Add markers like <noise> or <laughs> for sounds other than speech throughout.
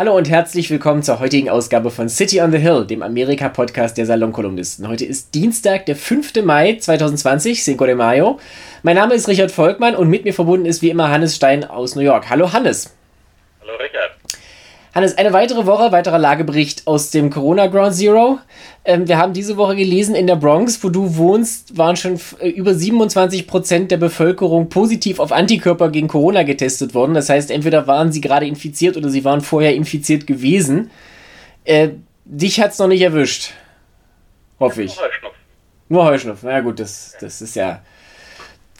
Hallo und herzlich willkommen zur heutigen Ausgabe von City on the Hill, dem Amerika-Podcast der Salonkolumnisten. Heute ist Dienstag, der 5. Mai 2020, Cinco de Mayo. Mein Name ist Richard Volkmann und mit mir verbunden ist wie immer Hannes Stein aus New York. Hallo Hannes. Hallo Richard. Hannes, eine weitere Woche, weiterer Lagebericht aus dem Corona Ground Zero. Ähm, wir haben diese Woche gelesen, in der Bronx, wo du wohnst, waren schon äh, über 27 Prozent der Bevölkerung positiv auf Antikörper gegen Corona getestet worden. Das heißt, entweder waren sie gerade infiziert oder sie waren vorher infiziert gewesen. Äh, dich hat es noch nicht erwischt. Hoffe ich. Nur Heuschnupfen. Nur Heuschnupfen. Na gut, das, das ist ja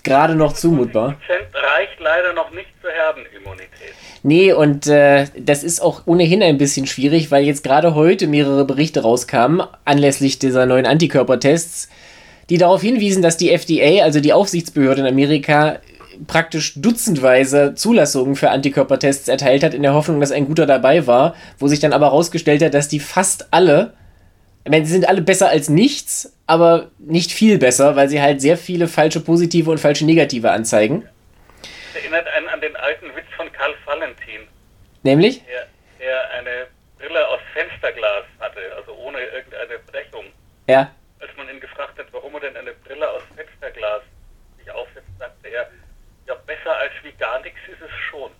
gerade noch zumutbar. Reicht leider noch nicht zur Herdenimmunität. Nee, und äh, das ist auch ohnehin ein bisschen schwierig, weil jetzt gerade heute mehrere Berichte rauskamen, anlässlich dieser neuen Antikörpertests, die darauf hinwiesen, dass die FDA, also die Aufsichtsbehörde in Amerika, praktisch dutzendweise Zulassungen für Antikörpertests erteilt hat, in der Hoffnung, dass ein guter dabei war, wo sich dann aber herausgestellt hat, dass die fast alle, ich meine, sie sind alle besser als nichts, aber nicht viel besser, weil sie halt sehr viele falsche positive und falsche negative anzeigen. Das erinnert einen an den Nämlich? Der, der eine Brille aus Fensterglas hatte, also ohne irgendeine Brechung. Ja. Als man ihn gefragt hat, warum er denn eine Brille aus Fensterglas sich aufsetzt, sagte er, ja, besser als wie gar nichts ist es schon.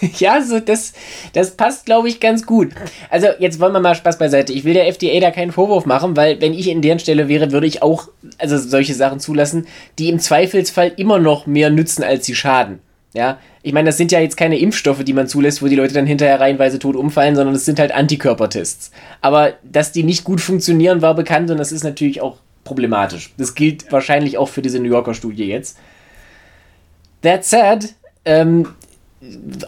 <laughs> ja, so das, das passt, glaube ich, ganz gut. Also, jetzt wollen wir mal Spaß beiseite. Ich will der FDA da keinen Vorwurf machen, weil, wenn ich in deren Stelle wäre, würde ich auch also solche Sachen zulassen, die im Zweifelsfall immer noch mehr nützen, als sie schaden. Ja, ich meine, das sind ja jetzt keine Impfstoffe, die man zulässt, wo die Leute dann hinterher reihenweise tot umfallen, sondern es sind halt Antikörpertests. Aber dass die nicht gut funktionieren, war bekannt und das ist natürlich auch problematisch. Das gilt wahrscheinlich auch für diese New Yorker Studie jetzt. That said, ähm,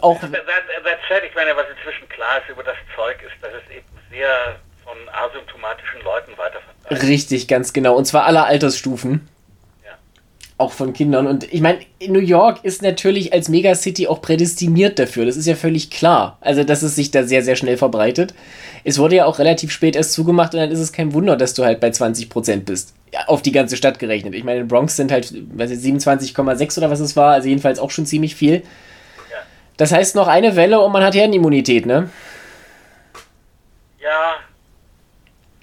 auch. That, that said, ich meine, was inzwischen klar ist über das Zeug, ist, dass es eben sehr von asymptomatischen Leuten weiterverbreitet Richtig, ganz genau. Und zwar aller Altersstufen. Auch von Kindern. Und ich meine, New York ist natürlich als Megacity auch prädestiniert dafür. Das ist ja völlig klar. Also, dass es sich da sehr, sehr schnell verbreitet. Es wurde ja auch relativ spät erst zugemacht und dann ist es kein Wunder, dass du halt bei 20% bist. Ja, auf die ganze Stadt gerechnet. Ich meine, in Bronx sind halt, weiß ich, 27,6 oder was es war. Also jedenfalls auch schon ziemlich viel. Das heißt noch eine Welle und man hat Herdenimmunität, ne? Ja.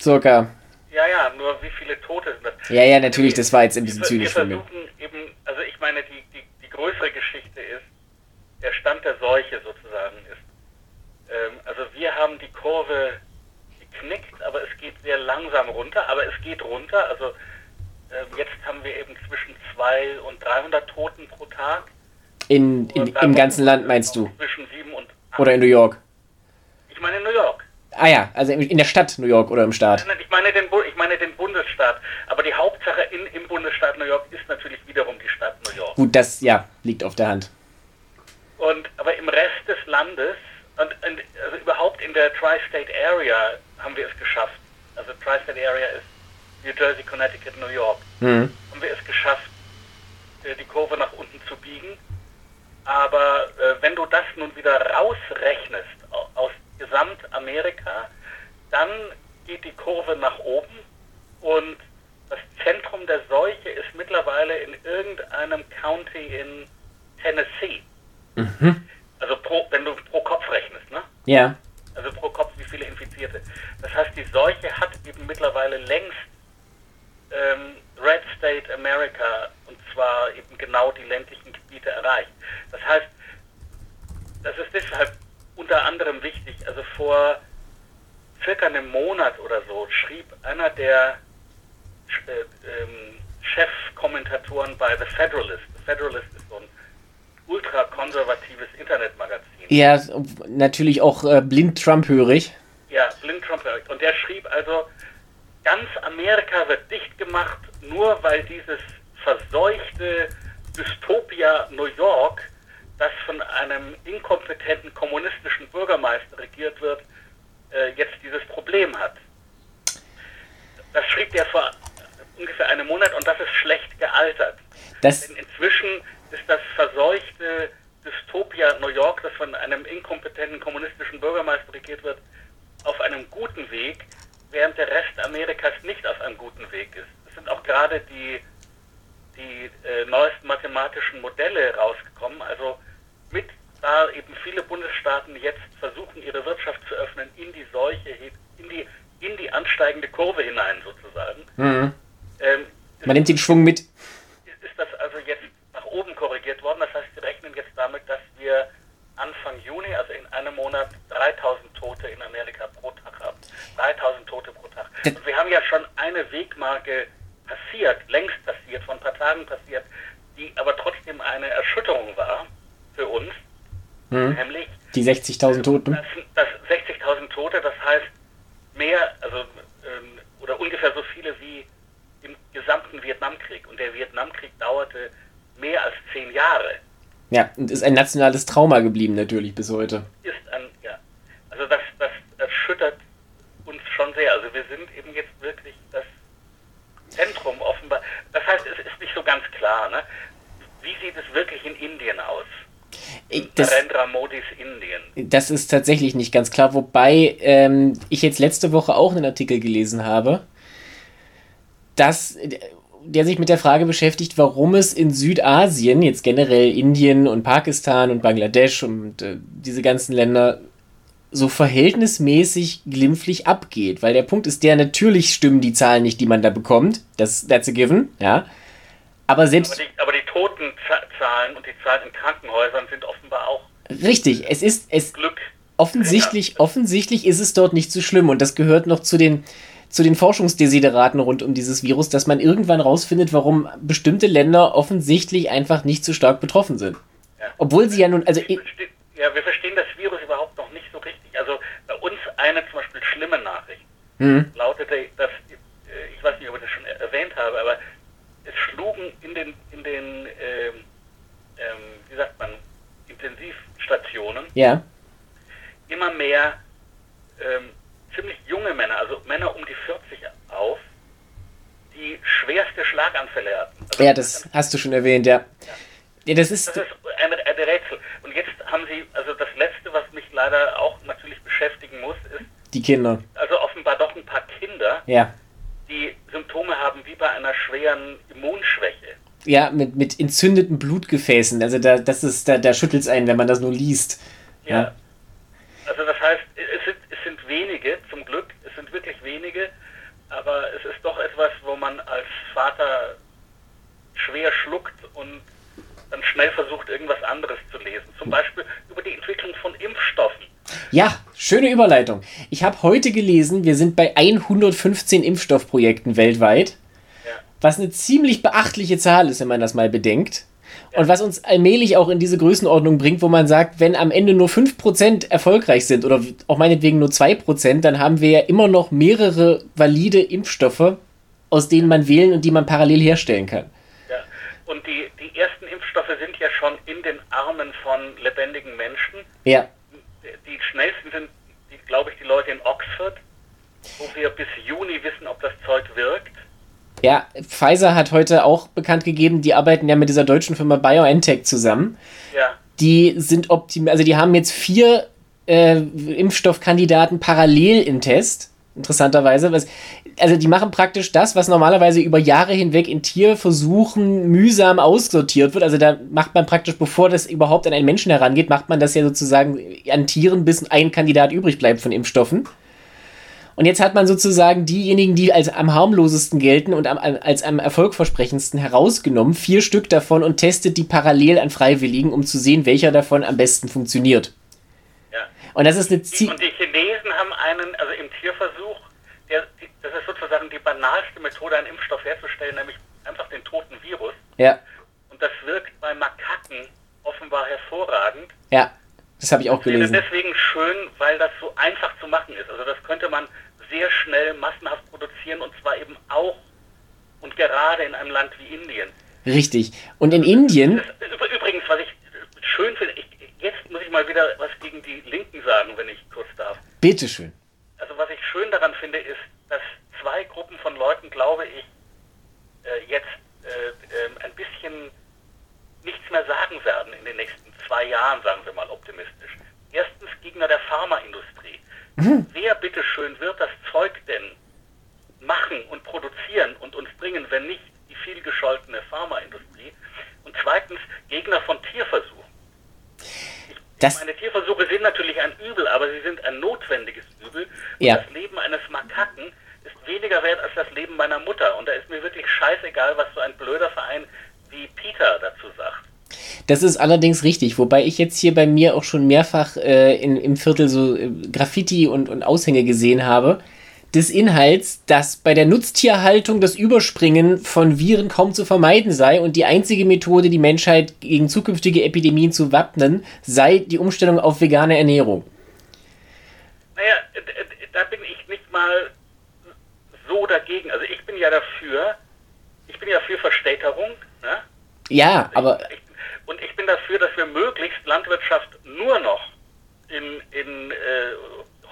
Circa. Ja, ja, nur wie viele Tote sind das? Ja, ja, natürlich, das war jetzt ein bisschen zynisch von mir. eben, also ich meine, die, die, die größere Geschichte ist, der Stand der Seuche sozusagen ist. Ähm, also wir haben die Kurve geknickt, aber es geht sehr langsam runter, aber es geht runter. Also ähm, jetzt haben wir eben zwischen 200 und 300 Toten pro Tag. In, in Im ganzen Land meinst du? Zwischen 7 und 8. Oder in New York? Ich meine in New York. Ah ja, also in der Stadt New York oder im Staat? Ich meine den, ich meine den Bundesstaat. Aber die Hauptsache in, im Bundesstaat New York ist natürlich wiederum die Stadt New York. Gut, das ja liegt auf der Hand. Und aber im Rest des Landes und, und also überhaupt in der Tri-State Area haben wir es geschafft. Also Tri-State Area ist New Jersey, Connecticut, New York. Mhm. Haben wir es geschafft, äh, die Kurve nach unten zu biegen. Aber äh, wenn du das nun wieder rausrechnest aus Gesamtamerika, dann geht die Kurve nach oben und das Zentrum der Seuche ist mittlerweile in irgendeinem County in Tennessee. Mhm. Also pro, wenn du pro Kopf rechnest, ne? Ja. Also pro Kopf wie viele Infizierte. Das heißt, die Seuche hat eben mittlerweile längst ähm, Red State America und zwar eben genau die ländlichen Gebiete erreicht. Das heißt, das ist deshalb unter anderem wichtig. Also vor circa einem Monat oder so schrieb einer der äh, ähm, Chefkommentatoren bei The Federalist. The Federalist ist so ein ultrakonservatives Internetmagazin. Ja, natürlich auch äh, blind Trump-hörig. Ja, blind Trump-hörig. Und der schrieb also, ganz Amerika wird dicht gemacht, nur weil dieses verseuchte Dystopia New York, das von einem inkompetenten kommunistischen Bürgermeister regiert wird, äh, jetzt dieses Problem hat. Das schrieb er vor ungefähr einem Monat und das ist schlecht gealtert. Das Denn inzwischen ist das verseuchte Dystopia New York, das von einem inkompetenten kommunistischen Bürgermeister regiert wird, auf einem guten Weg, während der Rest Amerikas nicht auf einem guten Weg ist. Es sind auch gerade die, die äh, neuesten mathematischen Modelle rausgekommen. Also mit da eben viele Bundesstaaten jetzt versuchen, ihre Wirtschaft zu öffnen in die Seuche, in die, in die ansteigende Kurve hinein sozusagen. Mhm. Ähm, Man nimmt den Schwung mit. Ist, das also jetzt nach oben korrigiert worden? Das heißt, Sie rechnen jetzt damit, dass wir Anfang Juni, also in einem Monat, 3000 Tote in Amerika pro Tag haben. 3000 Tote pro Tag. Und wir haben ja schon eine Wegmarke passiert, längst passiert, vor ein paar Tagen passiert, die aber trotzdem eine Erschütterung war für uns. Hm. Nämlich die 60.000 Toten. Das, das 60.000 Tote, das heißt mehr, also ähm, oder ungefähr so viele wie im gesamten Vietnamkrieg. Und der Vietnamkrieg dauerte mehr als zehn Jahre. Ja, und ist ein nationales Trauma geblieben natürlich bis heute. Ist ein, ja. Also das, das erschüttert uns schon sehr. Also wir sind eben jetzt wirklich das Zentrum offenbar. Das heißt, es ist nicht so ganz klar. Ne? Wie sieht es wirklich in Indien aus? Das, Narendra Modis Indien. Das ist tatsächlich nicht ganz klar, wobei ähm, ich jetzt letzte Woche auch einen Artikel gelesen habe, dass der sich mit der Frage beschäftigt, warum es in Südasien, jetzt generell Indien und Pakistan und Bangladesch und äh, diese ganzen Länder, so verhältnismäßig glimpflich abgeht. Weil der Punkt ist der, natürlich stimmen die Zahlen nicht, die man da bekommt. Das, that's a given, ja. Aber selbst. Aber die, aber die Totenzahlen und die Zahlen in Krankenhäusern sind offenbar auch. Richtig, es ist. Es Glück. Offensichtlich, offensichtlich ist es dort nicht so schlimm und das gehört noch zu den zu den Forschungsdesideraten rund um dieses Virus, dass man irgendwann rausfindet, warum bestimmte Länder offensichtlich einfach nicht so stark betroffen sind. Ja. Obwohl sie ja nun, also. Ja, wir verstehen das Virus überhaupt noch nicht so richtig. Also bei uns eine zum Beispiel schlimme Nachricht mhm. lautete, dass, äh, ich weiß nicht, ob ich das schon erwähnt habe, aber es schlugen in den, in den ähm, ähm, wie sagt man, Intensivstationen ja. immer mehr ähm, ziemlich junge Männer, also Männer um die 40 auf, die schwerste Schlaganfälle hatten. Also ja, das hast du schon erwähnt, ja. ja. ja das ist, das ist ein, ein Rätsel. Und jetzt haben sie, also das Letzte, was mich leider auch natürlich beschäftigen muss, ist... Die Kinder. Also offenbar doch ein paar Kinder, ja. die Symptome haben wie bei einer schweren Immunschwäche. Ja, mit, mit entzündeten Blutgefäßen. Also da, das ist, da, da schüttelt es einen, wenn man das nur liest. ja. ja. Also das heißt, es sind, es sind wenige, zum Glück, es sind wirklich wenige, aber es ist doch etwas, wo man als Vater schwer schluckt und dann schnell versucht, irgendwas anderes zu lesen. Zum Beispiel über die Entwicklung von Impfstoffen. Ja, schöne Überleitung. Ich habe heute gelesen, wir sind bei 115 Impfstoffprojekten weltweit. Was eine ziemlich beachtliche Zahl ist, wenn man das mal bedenkt. Und was uns allmählich auch in diese Größenordnung bringt, wo man sagt, wenn am Ende nur 5% erfolgreich sind oder auch meinetwegen nur 2%, dann haben wir ja immer noch mehrere valide Impfstoffe, aus denen man wählen und die man parallel herstellen kann. Ja, und die, die ersten Impfstoffe sind ja schon in den Armen von lebendigen Menschen. Ja. Die schnellsten sind, glaube ich, die Leute in Oxford, wo wir bis Juni wissen, ob das Zeug wirkt. Ja, Pfizer hat heute auch bekannt gegeben, die arbeiten ja mit dieser deutschen Firma BioNTech zusammen. Ja. Die sind optimiert, also die haben jetzt vier äh, Impfstoffkandidaten parallel im Test. Interessanterweise. Was, also die machen praktisch das, was normalerweise über Jahre hinweg in Tierversuchen mühsam aussortiert wird. Also da macht man praktisch, bevor das überhaupt an einen Menschen herangeht, macht man das ja sozusagen an Tieren, bis ein Kandidat übrig bleibt von Impfstoffen. Und jetzt hat man sozusagen diejenigen, die als am harmlosesten gelten und am, als am erfolgversprechendsten herausgenommen, vier Stück davon und testet die parallel an Freiwilligen, um zu sehen, welcher davon am besten funktioniert. Ja. Und das ist eine Ziel. Und die Chinesen haben einen, also im Tierversuch, der, das ist sozusagen die banalste Methode, einen Impfstoff herzustellen, nämlich einfach den toten Virus. Ja. Und das wirkt bei Makaken offenbar hervorragend. Ja, das habe ich auch gelesen. Ich deswegen schön, weil das so einfach zu machen ist. Also das könnte man sehr schnell massenhaft produzieren und zwar eben auch und gerade in einem Land wie Indien. Richtig. Und in Indien. übrigens, was ich schön finde, ich, jetzt muss ich mal wieder was gegen die Linken sagen, wenn ich kurz darf. Bitteschön. Also was ich schön daran finde, ist, dass zwei Gruppen von Leuten, glaube ich, äh, jetzt äh, äh, ein bisschen nichts mehr sagen werden in den nächsten zwei Jahren, sagen wir mal optimistisch. Erstens Gegner der Pharmaindustrie. Mhm. Wer bitteschön wird das Zeug denn machen und produzieren und uns bringen, wenn nicht die vielgescholtene Pharmaindustrie? Und zweitens Gegner von Tierversuchen. Das Meine Tierversuche sind natürlich ein Übel, aber sie sind ein notwendiges Übel. Ja. Das Leben eines Makaken ist weniger wert als das Leben meiner Mutter. Und da ist mir wirklich scheißegal, was so ein blöder Verein wie Peter dazu sagt. Das ist allerdings richtig, wobei ich jetzt hier bei mir auch schon mehrfach äh, in, im Viertel so äh, Graffiti und, und Aushänge gesehen habe, des Inhalts, dass bei der Nutztierhaltung das Überspringen von Viren kaum zu vermeiden sei und die einzige Methode, die Menschheit gegen zukünftige Epidemien zu wappnen, sei die Umstellung auf vegane Ernährung. Naja, da bin ich nicht mal so dagegen. Also ich bin ja dafür, ich bin ja für Verstädterung. Ne? Ja, aber Ich, und ich bin dafür, dass wir möglichst Landwirtschaft nur noch in, in äh,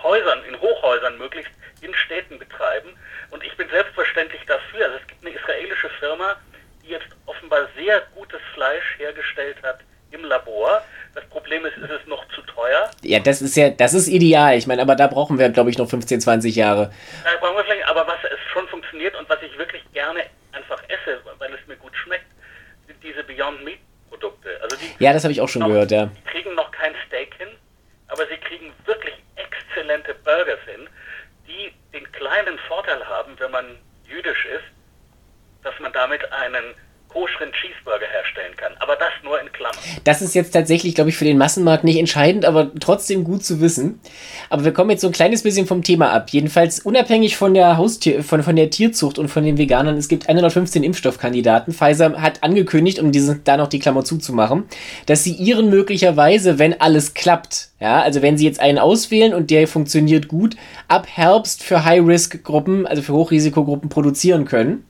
Häusern, in Hochhäusern möglichst in Städten betreiben. Und ich bin selbstverständlich dafür. Also es gibt eine israelische Firma, die jetzt offenbar sehr gutes Fleisch hergestellt hat im Labor. Das Problem ist, ist es noch zu teuer. ja, das ist ja, das ist ideal. Ich meine, aber da brauchen wir, glaube ich, noch 15, 20 Jahre. Da brauchen wir vielleicht, aber was es schon funktioniert und was ich wirklich gerne einfach esse, weil es mir gut schmeckt, sind diese Beyond Meat Produkte. Also die Ja, das habe ich auch schon noch, gehört, ja. Die kriegen noch kein Steak hin, aber sie kriegen wirklich exzellente Burgers hin, die den kleinen Vorteil haben, wenn man jüdisch ist, dass man damit einen koscheren Cheeseburger herstellen kann. Aber das nur in Klammern. Das ist jetzt tatsächlich, glaube ich, für den Massenmarkt nicht entscheidend, aber trotzdem gut zu wissen. Aber wir kommen jetzt so ein kleines bisschen vom Thema ab. Jedenfalls unabhängig von der Haustier, von, von der Tierzucht und von den Veganern, es gibt 115 Impfstoffkandidaten. Pfizer hat angekündigt, um diesen, da noch die Klammer zuzumachen, dass sie ihren möglicherweise, wenn alles klappt, ja, also wenn sie jetzt einen auswählen und der funktioniert gut, ab Herbst für High-Risk-Gruppen, also für Hochrisikogruppen produzieren können.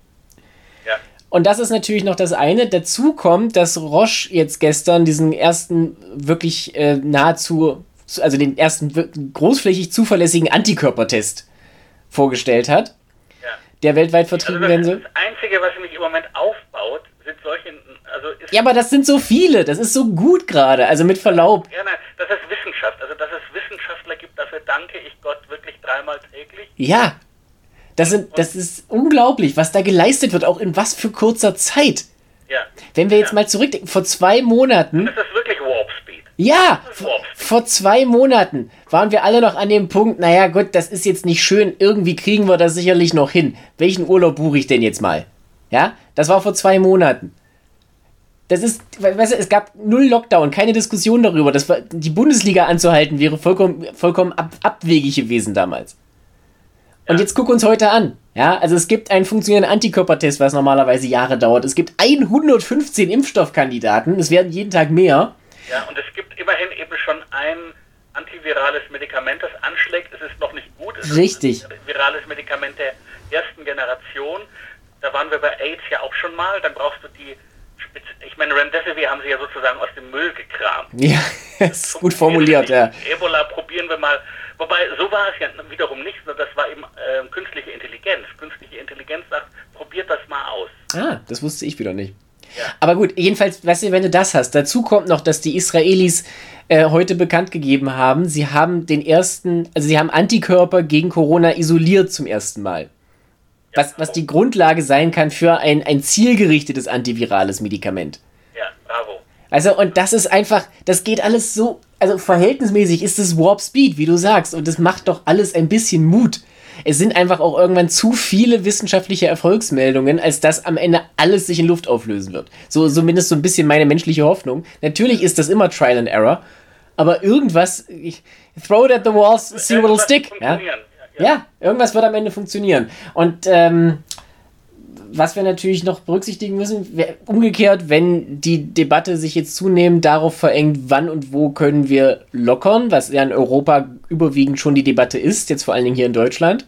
Und das ist natürlich noch das eine. Dazu kommt, dass Roche jetzt gestern diesen ersten wirklich äh, nahezu, also den ersten großflächig zuverlässigen Antikörpertest vorgestellt hat, Ja. der weltweit Also vertrieben das, werden soll. das Einzige, was mich im Moment aufbaut, sind solche, also ist Ja, aber das sind so viele. Das ist so gut gerade. Also mit Verlaub. Ja, nein, dass es Wissenschaft, also dass es Wissenschaftler gibt, dafür danke ich Gott wirklich dreimal täglich. Ja. Das, sind, das ist unglaublich, was da geleistet wird, auch in was für kurzer Zeit. Ja. Wenn wir jetzt Ja. mal zurückdenken, vor zwei Monaten Das ist wirklich Warp Speed. Ja, Das ist vor, Warp. zwei Monaten waren wir alle noch an dem Punkt, naja gut, das ist jetzt nicht schön, irgendwie kriegen wir das sicherlich noch hin. Welchen Urlaub buche ich denn jetzt mal? Ja, das war vor zwei Monaten. Das ist, we- weißt du, es gab null Lockdown, keine Diskussion darüber. Das war, die Bundesliga anzuhalten wäre vollkommen, vollkommen ab, abwegig gewesen damals. Und jetzt guck uns heute an. Ja, also es gibt einen funktionierenden Antikörpertest, was normalerweise Jahre dauert. Es gibt 115 Impfstoffkandidaten. Es werden jeden Tag mehr. Ja, und es gibt immerhin eben schon ein antivirales Medikament, das anschlägt. Es ist noch nicht gut. Es Richtig. ist ein virales Medikament der ersten Generation. Da waren wir bei AIDS ja auch schon mal. Dann brauchst du die ich meine, Remdesivir haben sie ja sozusagen aus dem Müll gekramt. Ja, das <laughs> ist gut formuliert, ja. Ebola probieren wir mal. Wobei, so war es ja wiederum nicht, sondern das war eben ähm, künstliche Intelligenz. Künstliche Intelligenz sagt, probiert das mal aus. Ah, das wusste ich wieder nicht. Ja. Aber gut, jedenfalls, weißt du, wenn du das hast, dazu kommt noch, dass die Israelis äh, heute bekannt gegeben haben, sie haben den ersten, also sie haben Antikörper gegen Corona isoliert zum ersten Mal. Was, was die Grundlage sein kann für ein, ein zielgerichtetes antivirales Medikament. Ja, bravo. Also, und das ist einfach, das geht alles so, also verhältnismäßig ist es Warp Speed, wie du sagst, und das macht doch alles ein bisschen Mut. Es sind einfach auch irgendwann zu viele wissenschaftliche Erfolgsmeldungen, als dass am Ende alles sich in Luft auflösen wird. So, zumindest so ein bisschen meine menschliche Hoffnung. Natürlich ist das immer Trial and Error, aber irgendwas, ich, throw it at the walls, see what will Irgendwas stick. Ja? Ja, irgendwas wird am Ende funktionieren. Und ähm, was wir natürlich noch berücksichtigen müssen, umgekehrt, wenn die Debatte sich jetzt zunehmend darauf verengt, wann und wo können wir lockern, was ja in Europa überwiegend schon die Debatte ist, jetzt vor allen Dingen hier in Deutschland,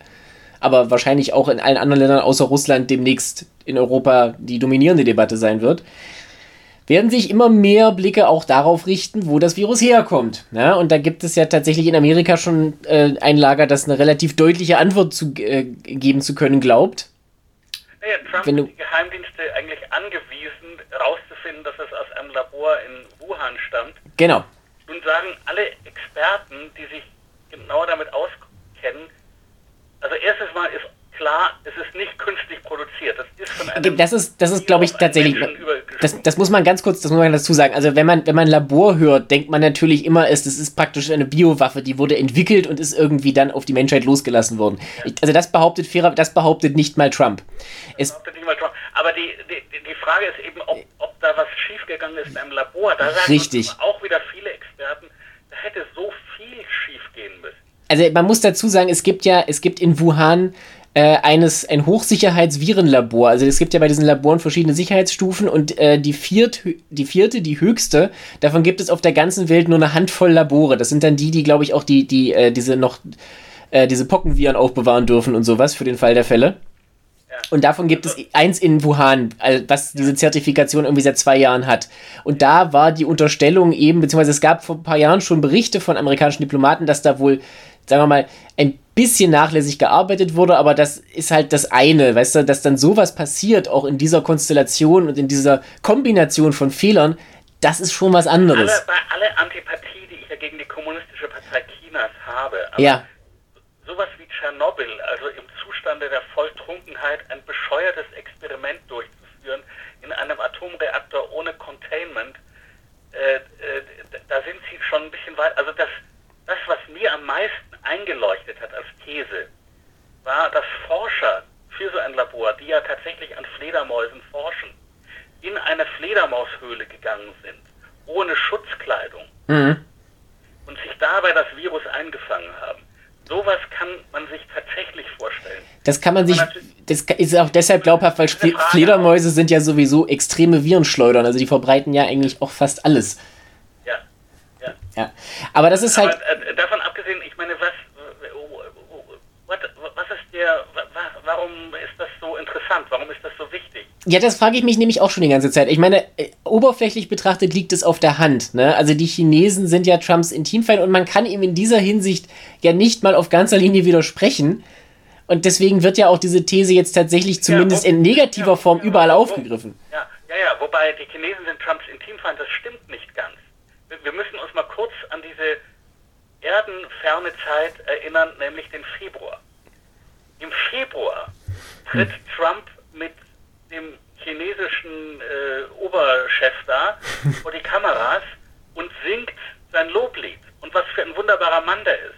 aber wahrscheinlich auch in allen anderen Ländern außer Russland demnächst in Europa die dominierende Debatte sein wird, werden sich immer mehr Blicke auch darauf richten, wo das Virus herkommt. Ja, und da gibt es ja tatsächlich in Amerika schon äh, ein Lager, das eine relativ deutliche Antwort zu, äh, geben zu können glaubt. Naja, Trump Wenn du- hat die Geheimdienste eigentlich angewiesen, herauszufinden, dass es aus einem Labor in Wuhan stammt. Genau. Nun sagen alle Experten, die sich genauer damit auskennen, also erstes Mal ist klar, es ist nicht künstlich produziert. Das ist von einem Das ist, das ist glaube ich, tatsächlich. Das, das muss man ganz kurz, das muss man dazu sagen. Also wenn man, wenn man Labor hört, denkt man natürlich immer, es, das ist praktisch eine Biowaffe, die wurde entwickelt und ist irgendwie dann auf die Menschheit losgelassen worden. Ja. also das behauptet fairer, das behauptet nicht mal Trump. Es behauptet nicht mal Trump. Aber die, die, die Frage ist eben, ob, ob da was schiefgegangen ist in einem Labor. Da sagen Richtig. auch wieder viele Experten, da hätte so viel schiefgehen müssen. Also man muss dazu sagen, es gibt ja, es gibt in Wuhan äh, eines ein Hochsicherheitsvirenlabor. Also es gibt ja bei diesen Laboren verschiedene Sicherheitsstufen und äh, die, viert, die vierte, die höchste, davon gibt es auf der ganzen Welt nur eine Handvoll Labore. Das sind dann die, die, glaube ich, auch die, die, äh, diese noch äh, diese Pockenviren aufbewahren dürfen und sowas für den Fall der Fälle. Und davon gibt es eins in Wuhan, was diese Zertifikation irgendwie seit zwei Jahren hat. Und da war die Unterstellung eben, beziehungsweise es gab vor ein paar Jahren schon Berichte von amerikanischen Diplomaten, dass da wohl, sagen wir mal, ein bisschen nachlässig gearbeitet wurde, aber das ist halt das eine, weißt du, dass dann sowas passiert, auch in dieser Konstellation und in dieser Kombination von Fehlern, das ist schon was anderes. Alle, bei aller Antipathie, die ich ja gegen die kommunistische Partei Chinas habe, ja. sowas wie Tschernobyl, also im Zustande der Volltrunkenheit ein bescheuertes Experiment durchzuführen in einem Atomreaktor ohne Containment, äh, äh, da sind sie schon ein bisschen weit. Also das, was mir am meisten eingeleuchtet hat als These, war, dass Forscher für so ein Labor, die ja tatsächlich an Fledermäusen forschen, in eine Fledermaushöhle gegangen sind, ohne Schutzkleidung, mhm. und sich dabei das Virus eingefangen haben. Sowas kann man sich tatsächlich vorstellen. Das kann man sich, das ist auch deshalb glaubhaft, weil Fledermäuse sind ja sowieso extreme Virenschleudern, also die verbreiten ja eigentlich auch fast alles. Ja, ja. ja. Aber das ist halt. Aber, äh, davon abgesehen, ich meine, was, what, was ist der, warum ist das so interessant? Warum ist das so wichtig? Ja, das frage ich mich nämlich auch schon die ganze Zeit. Ich meine, äh, oberflächlich betrachtet liegt es auf der Hand. Ne? Also die Chinesen sind ja Trumps Intimfeind und man kann ihm in dieser Hinsicht ja nicht mal auf ganzer Linie widersprechen. Und deswegen wird ja auch diese These jetzt tatsächlich zumindest ja, wo, in negativer Form ja, überall wo, aufgegriffen. Ja, ja, ja, wobei die Chinesen sind Trumps Intimfeind, das stimmt nicht ganz. Wir, wir müssen uns mal kurz an diese erdenferne Zeit erinnern, nämlich den Februar. Im Februar tritt hm. Trump dem chinesischen äh, Oberchef da <laughs> vor die Kameras und singt sein Loblied und was für ein wunderbarer Mann der ist.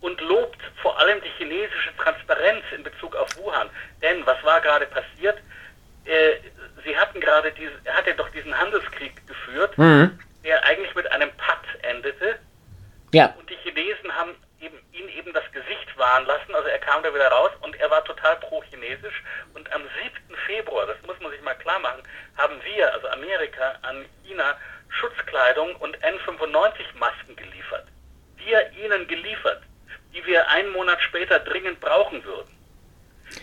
Und lobt vor allem die chinesische Transparenz in Bezug auf Wuhan. Denn was war gerade passiert? Äh, sie hatten gerade diese, er hatte doch diesen Handelskrieg geführt, mhm. der eigentlich mit einem Patt endete. Ja. Und die Chinesen haben eben, ihn eben das Gesicht wahren lassen. Also er kam da wieder raus und er war total pro-chinesisch. Und am 7. Februar, das muss man sich mal klar machen, haben wir, also Amerika, an China Schutzkleidung und N95-Masken geliefert. Wir ihnen geliefert, die wir einen Monat später dringend brauchen würden.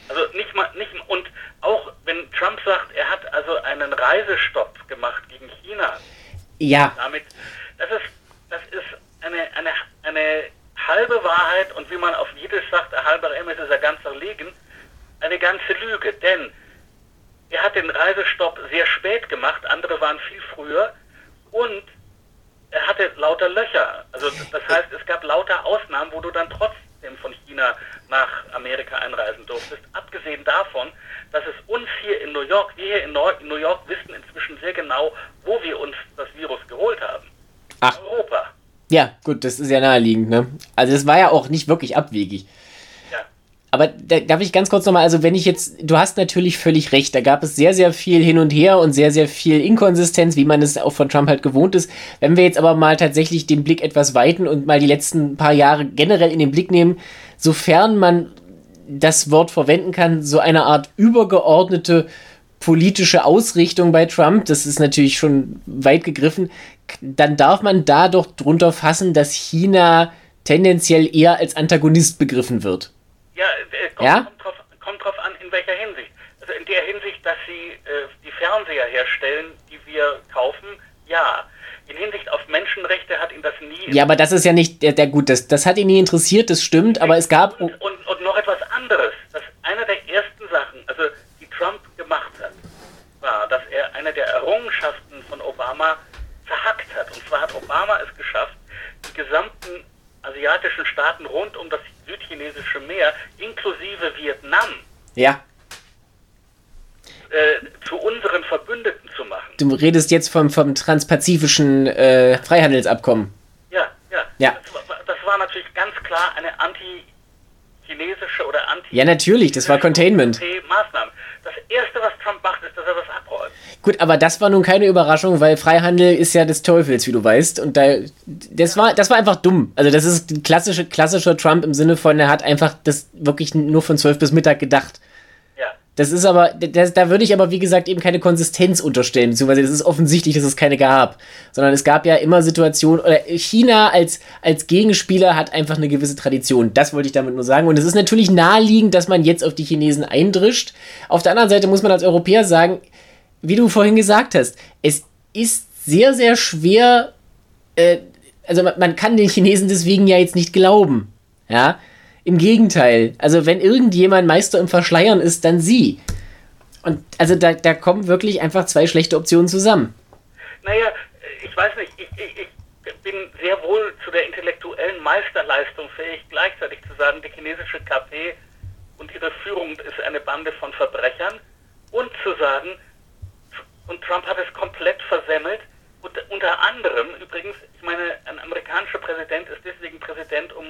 Also nicht mal, nicht, und auch wenn Trump sagt, er hat also einen Reisestopp gemacht gegen China. Ja. Damit, das ist, das ist eine, eine, eine halbe Wahrheit und wie man auf Jiddisch sagt, ein halber M ist ein ganzer Legen, eine ganze Lüge. Denn er hat den Reisestopp sehr spät gemacht, andere waren viel früher und er hatte lauter Löcher. Also das heißt, es gab lauter Ausnahmen, wo du dann trotzdem von China nach Amerika einreisen durftest. Abgesehen davon, dass es uns hier in New York, wir hier in New York wissen inzwischen sehr genau, wo wir uns das Virus geholt haben. Ach. Europa. Ja, gut, das ist ja naheliegend, ne? Also das war ja auch nicht wirklich abwegig. Ja. Aber da darf ich ganz kurz nochmal, also wenn ich jetzt, du hast natürlich völlig recht, da gab es sehr, sehr viel hin und her und sehr, sehr viel Inkonsistenz, wie man es auch von Trump halt gewohnt ist. Wenn wir jetzt aber mal tatsächlich den Blick etwas weiten und mal die letzten paar Jahre generell in den Blick nehmen, sofern man das Wort verwenden kann, so eine Art übergeordnete politische Ausrichtung bei Trump, das ist natürlich schon weit gegriffen, dann darf man da doch drunter fassen, dass China tendenziell eher als Antagonist begriffen wird. Ja, äh, kommt, ja? Kommt, drauf, kommt drauf an, in welcher Hinsicht. Also in der Hinsicht, dass sie äh, die Fernseher herstellen, die wir kaufen, ja. In Hinsicht auf Menschenrechte hat ihn das nie. Ja, aber das ist ja nicht der, der gut, das, das hat ihn nie interessiert, das stimmt, aber es gab. Und, und, und noch etwas anderes. Das einer der ersten Sachen, also die Trump gemacht hat, war, dass er eine der Errungenschaften von Obama verhackt hat. Und zwar hat Obama es geschafft, die gesamten asiatischen Staaten rund um das südchinesische Meer, inklusive Vietnam, ja. äh, zu unseren Verbündeten zu machen. Du redest jetzt vom, vom transpazifischen äh, Freihandelsabkommen. Ja, ja. Ja. Das, war- das war natürlich ganz klar eine anti-chinesische oder anti Ja, natürlich, das war Containment. Maßnahme. Das erste, was Trump macht, ist, dass er das abräumt. Gut, aber das war nun keine Überraschung, weil Freihandel ist ja des Teufels, wie du weißt. Und da, das war, das war einfach dumm. Also das ist klassische, klassischer Trump im Sinne von, er hat einfach das wirklich nur von 12 bis Mittag gedacht. Ja. Das ist aber, das, da würde ich aber, wie gesagt, eben keine Konsistenz unterstellen, beziehungsweise es ist offensichtlich, dass es keine gab. Sondern es gab ja immer Situationen, oder China als, als Gegenspieler hat einfach eine gewisse Tradition. Das wollte ich damit nur sagen. Und es ist natürlich naheliegend, dass man jetzt auf die Chinesen eindrischt. Auf der anderen Seite muss man als Europäer sagen, wie du vorhin gesagt hast, es ist sehr, sehr schwer, äh, also man, man kann den Chinesen deswegen ja jetzt nicht glauben. Ja, im Gegenteil. Also wenn irgendjemand Meister im Verschleiern ist, dann sie. Und also da, da kommen wirklich einfach zwei schlechte Optionen zusammen. Naja, ich weiß nicht, ich, ich, ich bin sehr wohl zu der intellektuellen Meisterleistung fähig, gleichzeitig zu sagen, die chinesische KP und ihre Führung ist eine Bande von Verbrechern und zu sagen, und Trump hat es komplett versemmelt. Und unter anderem, übrigens, ich meine, ein amerikanischer Präsident ist deswegen Präsident, um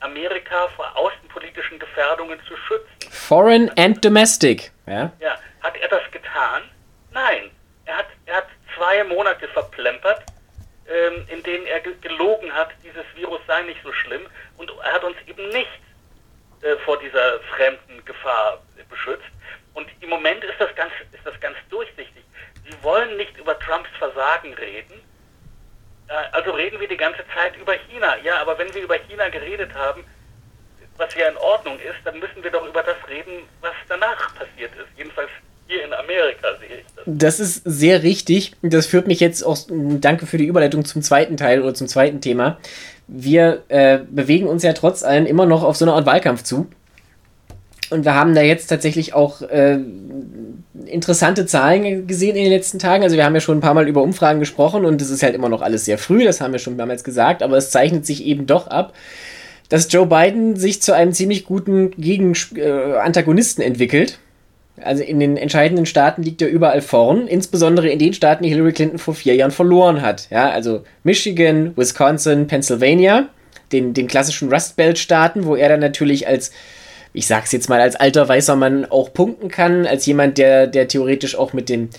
Amerika vor außenpolitischen Gefährdungen zu schützen. Foreign and domestic. Ja. Ja, hat er das getan? Nein. Er hat, er hat zwei Monate verplempert, ähm, in denen er ge gelogen hat, dieses Virus sei nicht so schlimm. Und er hat uns eben nicht äh, vor dieser fremden Gefahr äh, beschützt. Und im Moment ist das ganz, ist das ganz durchsichtig. Sie wollen nicht über Trumps Versagen reden. Äh, also reden wir die ganze Zeit über China. Ja, aber wenn wir über China geredet haben, was ja in Ordnung ist, dann müssen wir doch über das reden, was danach passiert ist. Jedenfalls hier in Amerika sehe ich das. Das ist sehr richtig. Das führt mich jetzt auch, danke für die Überleitung zum zweiten Teil oder zum zweiten Thema. Wir äh, bewegen uns ja trotz allem immer noch auf so eine Art Wahlkampf zu. Und wir haben da jetzt tatsächlich auch äh, interessante Zahlen gesehen in den letzten Tagen. Also wir haben ja schon ein paar Mal über Umfragen gesprochen und es ist halt immer noch alles sehr früh, das haben wir schon damals gesagt, aber es zeichnet sich eben doch ab, dass Joe Biden sich zu einem ziemlich guten Gegen äh, Antagonisten entwickelt. Also in den entscheidenden Staaten liegt er überall vorn, insbesondere in den Staaten, die Hillary Clinton vor vier Jahren verloren hat. Ja, also Michigan, Wisconsin, Pennsylvania, den, den klassischen Rust Belt-Staaten, wo er dann natürlich als, ich sag's jetzt mal, als alter weißer Mann auch punkten kann, als jemand, der, der theoretisch auch mit den,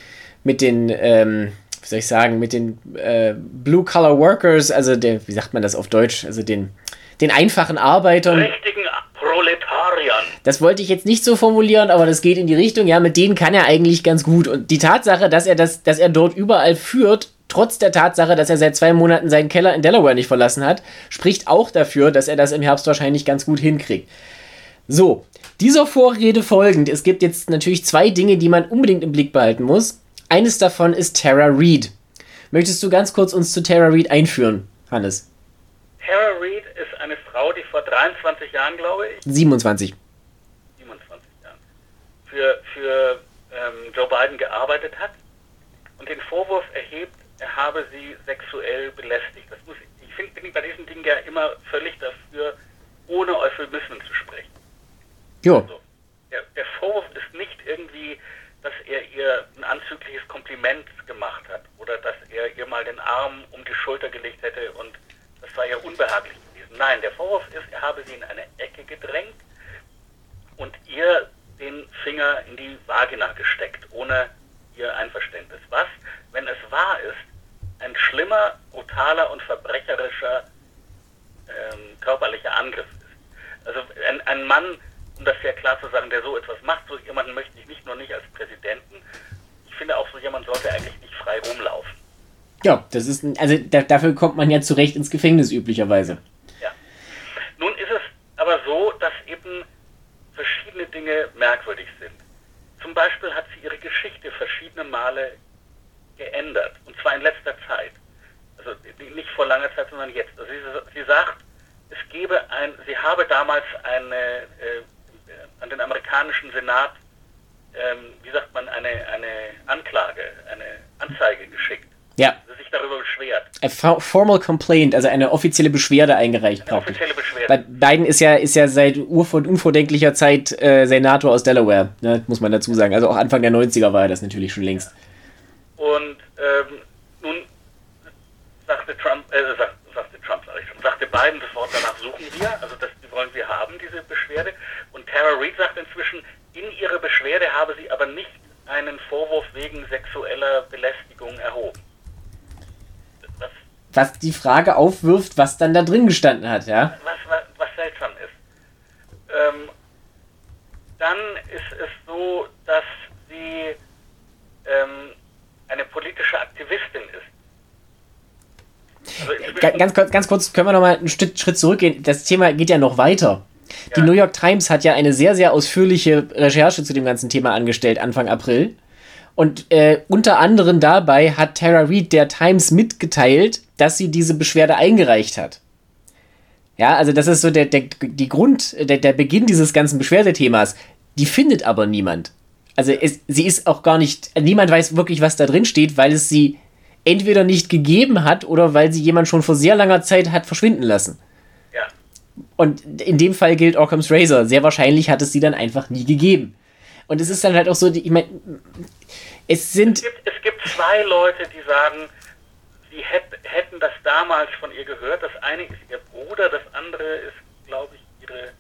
mit den, ähm, wie soll ich sagen, mit den äh, Blue-Collar Workers, also der, wie sagt man das auf Deutsch, also den, den einfachen Arbeitern. Richtigen Proletariern. Das wollte ich jetzt nicht so formulieren, aber das geht in die Richtung, ja, mit denen kann er eigentlich ganz gut. Und die Tatsache, dass er das, dass er dort überall führt, trotz der Tatsache, dass er seit zwei Monaten seinen Keller in Delaware nicht verlassen hat, spricht auch dafür, dass er das im Herbst wahrscheinlich ganz gut hinkriegt. So, dieser Vorrede folgend. Es gibt jetzt natürlich zwei Dinge, die man unbedingt im Blick behalten muss. Eines davon ist Tara Reid. Möchtest du ganz kurz uns zu Tara Reid einführen, Hannes? Tara Reid ist eine Frau, die vor 23 Jahren, glaube ich, 27. 27 Jahren, für, für ähm, Joe Biden gearbeitet hat und den Vorwurf erhebt, er habe sie sexuell belästigt. Das muss, ich finde, bin ich bei diesen Dingen ja immer völlig dafür, ohne Euphemismen zu sprechen. Jo. So. Der, der Vorwurf ist nicht irgendwie, dass er ihr ein anzügliches Kompliment gemacht hat oder dass er ihr mal den Arm um die Schulter gelegt hätte und das war ja unbehaglich gewesen. Nein, der Vorwurf ist, er habe sie in eine Ecke gedrängt und ihr den Finger in die Vagina gesteckt, ohne ihr Einverständnis. Was, wenn es wahr ist, ein schlimmer, brutaler und verbrecherischer ähm, körperlicher Angriff ist. Also ein, ein Mann, um das sehr klar zu sagen, der so etwas macht, so jemanden möchte ich nicht nur nicht als Präsidenten, ich finde auch so jemand sollte eigentlich nicht frei rumlaufen. Ja, das ist, also da, dafür kommt man ja zurecht ins Gefängnis üblicherweise. Ja. Nun ist es aber so, dass eben verschiedene Dinge merkwürdig sind. Zum Beispiel hat sie ihre Geschichte verschiedene Male geändert, und zwar in letzter Zeit. Also nicht vor langer Zeit, sondern jetzt. Also sie, sie sagt, es gebe ein, sie habe damals eine, äh, an den amerikanischen Senat, ähm, wie sagt man, eine, eine Anklage, eine Anzeige geschickt Ja, sich darüber beschwert. A formal complaint, also eine offizielle Beschwerde eingereicht. Eine offizielle Beschwerde. Bei Biden ist ja, ist ja seit unvordenklicher Zeit äh, Senator aus Delaware, ne, muss man dazu sagen. Also auch Anfang der 90er war er das natürlich schon längst. Und ähm, nun sagte Trump, äh, sagt, sagte Trump, sag ich schon, sagte Biden sofort, danach suchen wir, also das wollen wir haben, diese Beschwerde. Und Tara Reid sagt inzwischen, in ihrer Beschwerde habe sie aber nicht einen Vorwurf wegen sexueller Belästigung erhoben. Was, was die Frage aufwirft, was dann da drin gestanden hat, ja? Was, was, was seltsam ist. Ähm, dann ist es so, dass sie ähm, eine politische Aktivistin ist. Also ganz, ganz kurz, können wir noch mal einen Schritt, Schritt zurückgehen. Das Thema geht ja noch weiter. Die New York Times hat ja eine sehr, sehr ausführliche Recherche zu dem ganzen Thema angestellt, Anfang April. Und äh, unter anderem dabei hat Tara Reid der Times mitgeteilt, dass sie diese Beschwerde eingereicht hat. Ja, also das ist so der, der, die Grund, der, der Beginn dieses ganzen Beschwerdethemas. Die findet aber niemand. Also es, sie ist auch gar nicht, niemand weiß wirklich, was da drin steht, weil es sie entweder nicht gegeben hat oder weil sie jemand schon vor sehr langer Zeit hat verschwinden lassen. Und in dem Fall gilt Occam's Razor. Sehr wahrscheinlich hat es sie dann einfach nie gegeben. Und es ist dann halt auch so, ich meine, es sind. Es gibt, es gibt zwei Leute, die sagen, sie hätt, hätten das damals von ihr gehört. Das eine ist ihr Bruder, das andere ist, glaube ich, ihre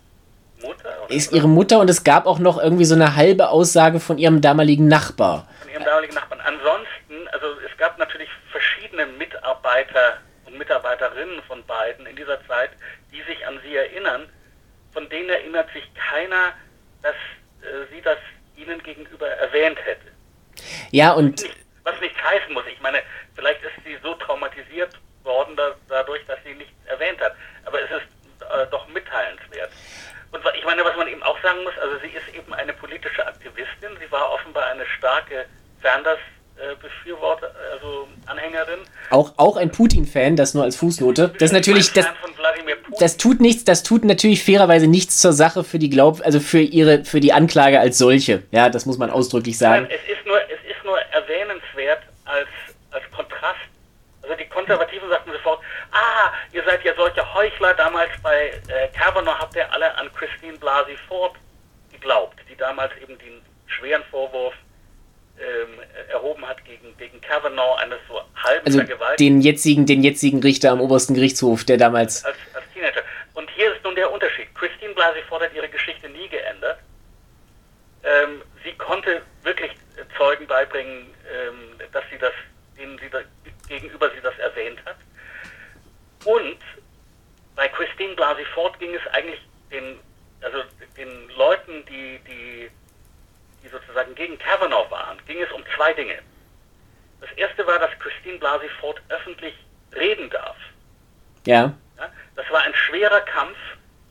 Mutter. Oder ist ihre Mutter und es gab auch noch irgendwie so eine halbe Aussage von ihrem damaligen Nachbar. Von ihrem damaligen Nachbarn. Ansonsten, also es gab natürlich verschiedene Mitarbeiter und Mitarbeiterinnen von beiden in dieser Zeit, die sich an sie erinnern, von denen erinnert sich keiner, dass äh, sie das ihnen gegenüber erwähnt hätte. Ja, und. Nicht, was nicht heißen muss. Ich meine, vielleicht ist sie so traumatisiert worden da, dadurch, dass sie nichts erwähnt hat. Aber es ist äh, doch mitteilenswert. Und ich meine, was man eben auch sagen muss, also sie ist eben eine politische Aktivistin. Sie war offenbar eine starke Sanders Befürworter, also Anhängerin. Auch, auch ein Putin-Fan, das nur als Fußnote. Das ist natürlich, das, das tut nichts, das tut natürlich fairerweise nichts zur Sache für die Glaub, also für ihre, für die Anklage als solche. Ja, das muss man ausdrücklich sagen. Nein, es ist nur, es ist nur erwähnenswert als, als Kontrast. Also die Konservativen sagten sofort, ah, ihr seid ja solche Heuchler, damals bei äh, Kavanaugh habt ihr alle an Christine Blasey Ford geglaubt, die damals eben den schweren Vorwurf ähm, erhoben hat gegen, gegen Kavanaugh, eines so halben also den jetzigen, den jetzigen Richter am obersten Gerichtshof, der damals... Als, als Teenager. Und hier ist nun der Unterschied. Christine Blasey fordert ihre Geschichte nie geändert. Ähm, sie konnte wirklich Zeugen beibringen, ähm, dass sie das, denen sie da, gegenüber sie das erwähnt hat. Und bei Christine Blasey Ford ging es eigentlich den, also den Leuten, die die sozusagen gegen Kavanaugh waren, ging es um zwei Dinge. Das erste war, dass Christine Blasey Ford öffentlich reden darf. Ja. ja. Das war ein schwerer Kampf.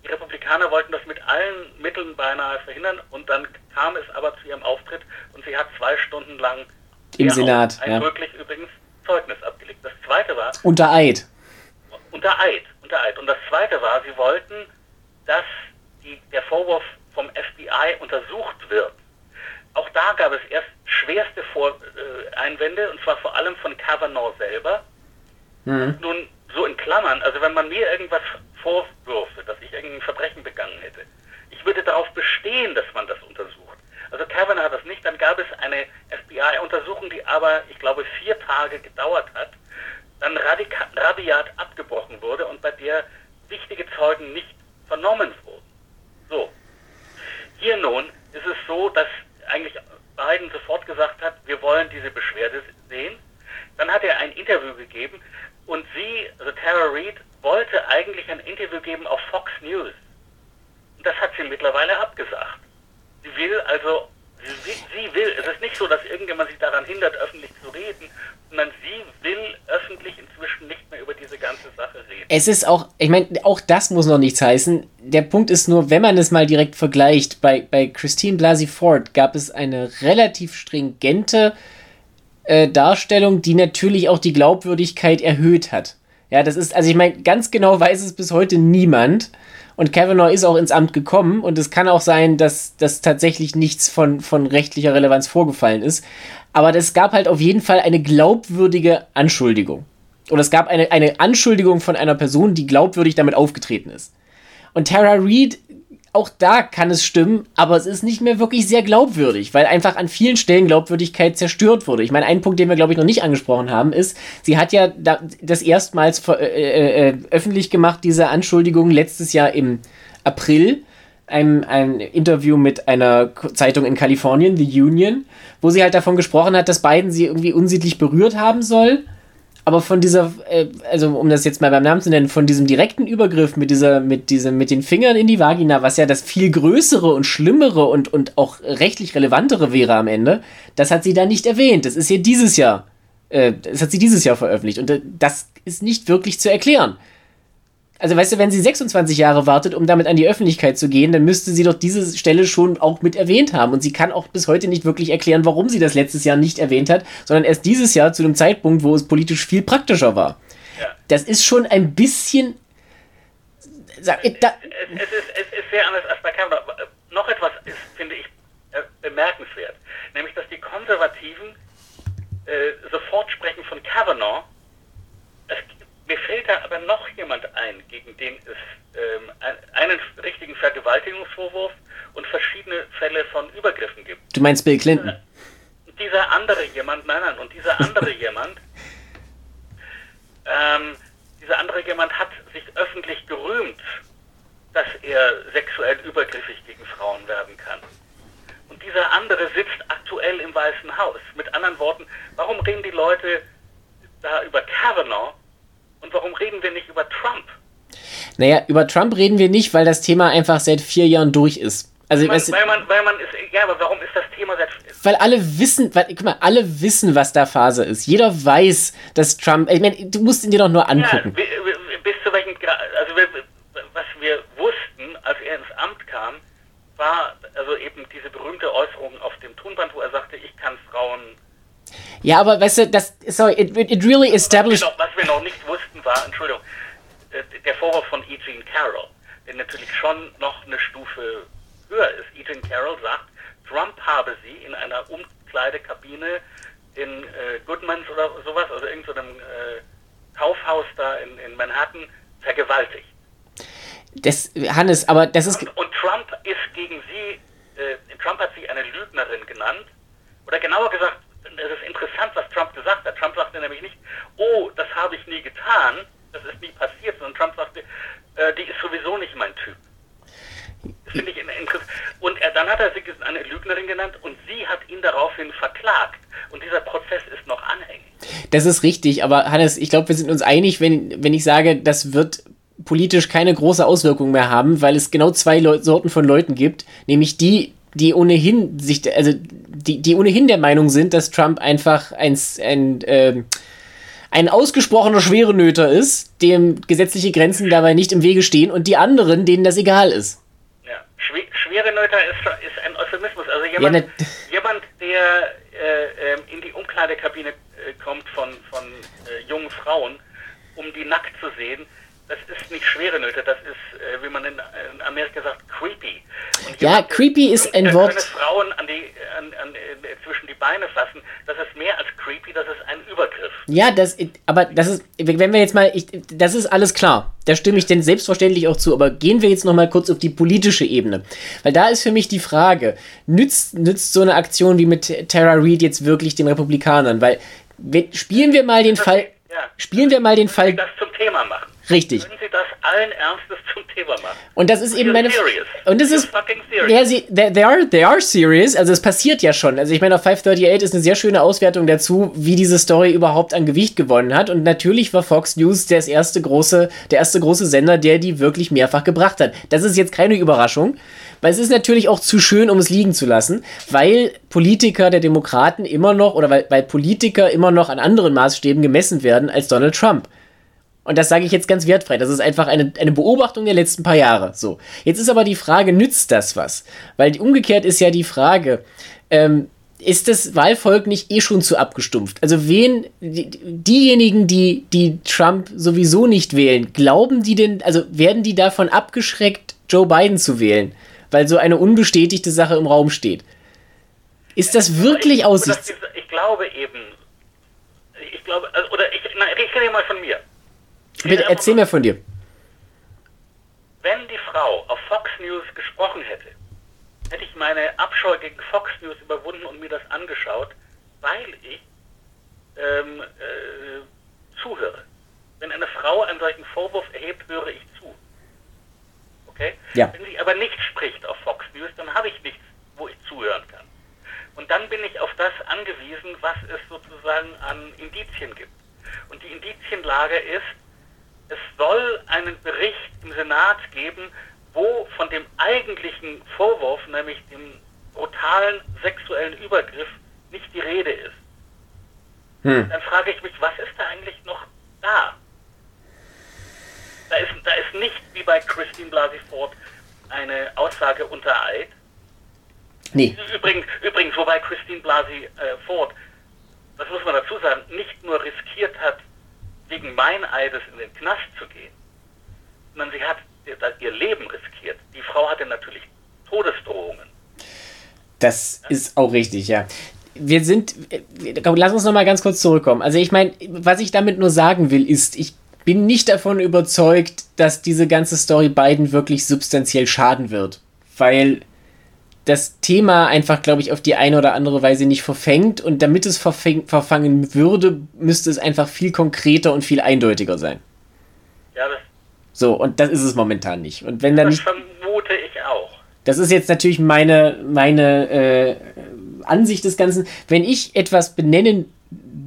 Die Republikaner wollten das mit allen Mitteln beinahe verhindern und dann kam es aber zu ihrem Auftritt und sie hat zwei Stunden lang im Senat eindrücklich ja. übrigens Zeugnis abgelegt. Das zweite war unter Eid. Unter Eid, unter Eid. Und das zweite war, sie wollten, dass die, der Vorwurf vom FBI untersucht wird auch da gab es erst schwerste Vor äh, Einwände, und zwar vor allem von Kavanaugh selber. Mhm. Nun, so in Klammern, also wenn man mir irgendwas vorwürfe, dass ich irgendein Verbrechen begangen hätte, ich würde darauf bestehen, dass man das untersucht. Also Kavanaugh hat das nicht, dann gab es eine FBI-Untersuchung, die aber, ich glaube, vier Tage gedauert hat, dann rabiat abgebrochen wurde und bei der wichtige Zeugen nicht vernommen wurden. So. Hier nun ist es so, dass eigentlich Biden sofort gesagt hat, wir wollen diese Beschwerde sehen. Dann hat er ein Interview gegeben und sie, also Tara Reid, wollte eigentlich ein Interview geben auf Fox News. Und das hat sie mittlerweile abgesagt. Sie will also, sie, sie will, es ist nicht so, dass irgendjemand sie daran hindert, öffentlich zu reden, sondern sie will öffentlich inzwischen nicht mehr über diese ganze Sache reden. Es ist auch, ich meine, auch das muss noch nichts heißen. Der Punkt ist nur, wenn man es mal direkt vergleicht, bei, bei Christine Blasey Ford gab es eine relativ stringente äh, Darstellung, die natürlich auch die Glaubwürdigkeit erhöht hat. Ja, das ist, also ich meine, ganz genau weiß es bis heute niemand. Und Kavanaugh ist auch ins Amt gekommen und es kann auch sein, dass, dass tatsächlich nichts von, von rechtlicher Relevanz vorgefallen ist. Aber es gab halt auf jeden Fall eine glaubwürdige Anschuldigung. Oder es gab eine, eine Anschuldigung von einer Person, die glaubwürdig damit aufgetreten ist. Und Tara Reid, auch da kann es stimmen, aber es ist nicht mehr wirklich sehr glaubwürdig, weil einfach an vielen Stellen Glaubwürdigkeit zerstört wurde. Ich meine, ein Punkt, den wir, glaube ich, noch nicht angesprochen haben, ist, sie hat ja da, das erstmals äh, äh, äh, öffentlich gemacht, diese Anschuldigung, letztes Jahr im April ein, ein Interview mit einer Zeitung in Kalifornien, The Union, wo sie halt davon gesprochen hat, dass Biden sie irgendwie unsittlich berührt haben soll. Aber von dieser, äh, also um das jetzt mal beim Namen zu nennen, von diesem direkten Übergriff mit dieser, mit diesem, mit den Fingern in die Vagina, was ja das viel größere und schlimmere und, und auch rechtlich relevantere wäre am Ende, das hat sie da nicht erwähnt. Das ist ihr dieses Jahr, äh, das hat sie dieses Jahr veröffentlicht. Und äh, das ist nicht wirklich zu erklären. Also, weißt du, wenn sie 26 Jahre wartet, um damit an die Öffentlichkeit zu gehen, dann müsste sie doch diese Stelle schon auch mit erwähnt haben. Und sie kann auch bis heute nicht wirklich erklären, warum sie das letztes Jahr nicht erwähnt hat, sondern erst dieses Jahr zu einem Zeitpunkt, wo es politisch viel praktischer war. Ja. Das ist schon ein bisschen. Sag, da, es, es, ist, es ist sehr anders als bei Kavanaugh. Noch etwas ist, finde ich, äh, bemerkenswert. Nämlich, dass die Konservativen äh, sofort sprechen von Kavanaugh. Es mir fällt da aber noch jemand ein, gegen den es ähm, einen richtigen Vergewaltigungsvorwurf und verschiedene Fälle von Übergriffen gibt. Du meinst Bill Clinton? Dieser, dieser andere jemand, nein, nein, und dieser andere <laughs> jemand, ähm, dieser andere jemand hat sich öffentlich gerühmt, dass er sexuell übergriffig gegen Frauen werden kann. Und dieser andere sitzt aktuell im Weißen Haus. Mit anderen Worten, warum reden die Leute da über Kavanaugh und warum reden wir nicht über Trump? Naja, über Trump reden wir nicht, weil das Thema einfach seit vier Jahren durch ist. Also, weil, man, weil, man, weil man ist, ja, aber warum ist das Thema seit. Weil alle wissen, weil, guck mal, alle wissen, was da Phase ist. Jeder weiß, dass Trump. Ich meine, du musst ihn dir doch nur angucken. Ja, bis zu welchem Grad. Also, was wir wussten, als er ins Amt kam, war also eben diese berühmte Äußerung auf dem Tonband, wo er sagte, ich kann Frauen ja, aber weißt du, das, sorry, it, it really established. Was wir, noch, was wir noch nicht wussten war, Entschuldigung, äh, der Vorwurf von E. Jean Carroll, der natürlich schon noch eine Stufe höher ist. E. Jean Carroll sagt, Trump habe sie in einer Umkleidekabine in äh, Goodmans oder sowas, also irgendeinem so äh, Kaufhaus da in, in Manhattan, vergewaltigt. Das, Hannes, aber das ist. Und, und Trump ist gegen sie, äh, Trump hat sie eine Lügnerin genannt, oder genauer gesagt, es ist interessant, was Trump gesagt hat. Trump sagte nämlich nicht, oh, das habe ich nie getan, das ist nie passiert, sondern Trump sagte, äh, die ist sowieso nicht mein Typ. Das finde ich interessant. Und er, dann hat er sie eine Lügnerin genannt und sie hat ihn daraufhin verklagt. Und dieser Prozess ist noch anhängig. Das ist richtig, aber Hannes, ich glaube, wir sind uns einig, wenn, wenn ich sage, das wird politisch keine große Auswirkung mehr haben, weil es genau zwei Le Sorten von Leuten gibt, nämlich die, die ohnehin sich, also die, die ohnehin der Meinung sind, dass Trump einfach ein, ein, äh, ein ausgesprochener Schwerenöter ist, dem gesetzliche Grenzen dabei nicht im Wege stehen und die anderen, denen das egal ist. Ja, Schw Schwerenöter ist, ist ein Euphemismus. Also jemand, ja, jemand der äh, ähm, in die Umkleidekabine äh, kommt von, von äh, jungen Frauen, um die nackt zu sehen, das ist nicht schwere Nöte, das ist, äh, wie man in, in, Amerika sagt, creepy. Ja, creepy ist ein Wort. Frauen an die, an, an, äh, zwischen die Beine fassen, das ist mehr als creepy, das ist ein Übergriff. Ja, das, aber das ist, wenn wir jetzt mal, ich, das ist alles klar. Da stimme ich denn selbstverständlich auch zu. Aber gehen wir jetzt noch mal kurz auf die politische Ebene. Weil da ist für mich die Frage, nützt, nützt so eine Aktion wie mit Tara Reid jetzt wirklich den Republikanern? Weil, spielen wir mal den Fall, ja. spielen wir mal den Fall. Das zum Thema machen. Richtig. Können Sie das allen Ernstes zum Thema machen? Und das ist eben meine serious. Und das ist ja, sie they, they are they are serious, also es passiert ja schon. Also ich meine auf 538 ist eine sehr schöne Auswertung dazu, wie diese Story überhaupt an Gewicht gewonnen hat und natürlich war Fox News das erste große der erste große Sender, der die wirklich mehrfach gebracht hat. Das ist jetzt keine Überraschung, weil es ist natürlich auch zu schön, um es liegen zu lassen, weil Politiker der Demokraten immer noch oder weil, weil Politiker immer noch an anderen Maßstäben gemessen werden als Donald Trump. Und das sage ich jetzt ganz wertfrei. Das ist einfach eine, eine Beobachtung der letzten paar Jahre. So. Jetzt ist aber die Frage, nützt das was? Weil umgekehrt ist ja die Frage, ähm, ist das Wahlvolk nicht eh schon zu abgestumpft? Also wen, die, diejenigen, die, die Trump sowieso nicht wählen, glauben die denn, also werden die davon abgeschreckt, Joe Biden zu wählen? Weil so eine unbestätigte Sache im Raum steht. Ist das wirklich aussichtslos? Ich glaube eben, ich glaube, also, oder ich, nein, ich rede mal von mir. Bitte erzähl mir von dir. Wenn die Frau auf Fox News gesprochen hätte, hätte ich meine Abscheu gegen Fox News überwunden und mir das angeschaut, weil ich ähm, äh, zuhöre. Wenn eine Frau einen solchen Vorwurf erhebt, höre ich zu. Okay? Ja. Wenn sie aber nicht spricht auf Fox News, dann habe ich nichts, wo ich zuhören kann. Und dann bin ich auf das angewiesen, was es sozusagen an Indizien gibt. Und die Indizienlage ist, es soll einen Bericht im Senat geben, wo von dem eigentlichen Vorwurf, nämlich dem brutalen sexuellen Übergriff, nicht die Rede ist. Hm. Dann frage ich mich, was ist da eigentlich noch da? Da ist, da ist nicht wie bei Christine Blasey Ford eine Aussage unter Eid. Nee. Übrigens, übrigens wobei Christine Blasey äh, Ford, das muss man dazu sagen, nicht nur riskiert hat, wegen Meineides in den Knast zu gehen, sondern sie hat ihr Leben riskiert. Die Frau hatte natürlich Todesdrohungen. Das ja? ist auch richtig, ja. Wir sind, komm, lass uns noch mal ganz kurz zurückkommen. Also ich meine, was ich damit nur sagen will, ist, ich bin nicht davon überzeugt, dass diese ganze Story beiden wirklich substanziell schaden wird. Weil das Thema einfach, glaube ich, auf die eine oder andere Weise nicht verfängt. Und damit es verfangen würde, müsste es einfach viel konkreter und viel eindeutiger sein. Ja, das so, und das ist es momentan nicht. Und wenn dann das vermute ich auch. Das ist jetzt natürlich meine, meine äh, Ansicht des Ganzen. Wenn ich etwas benennen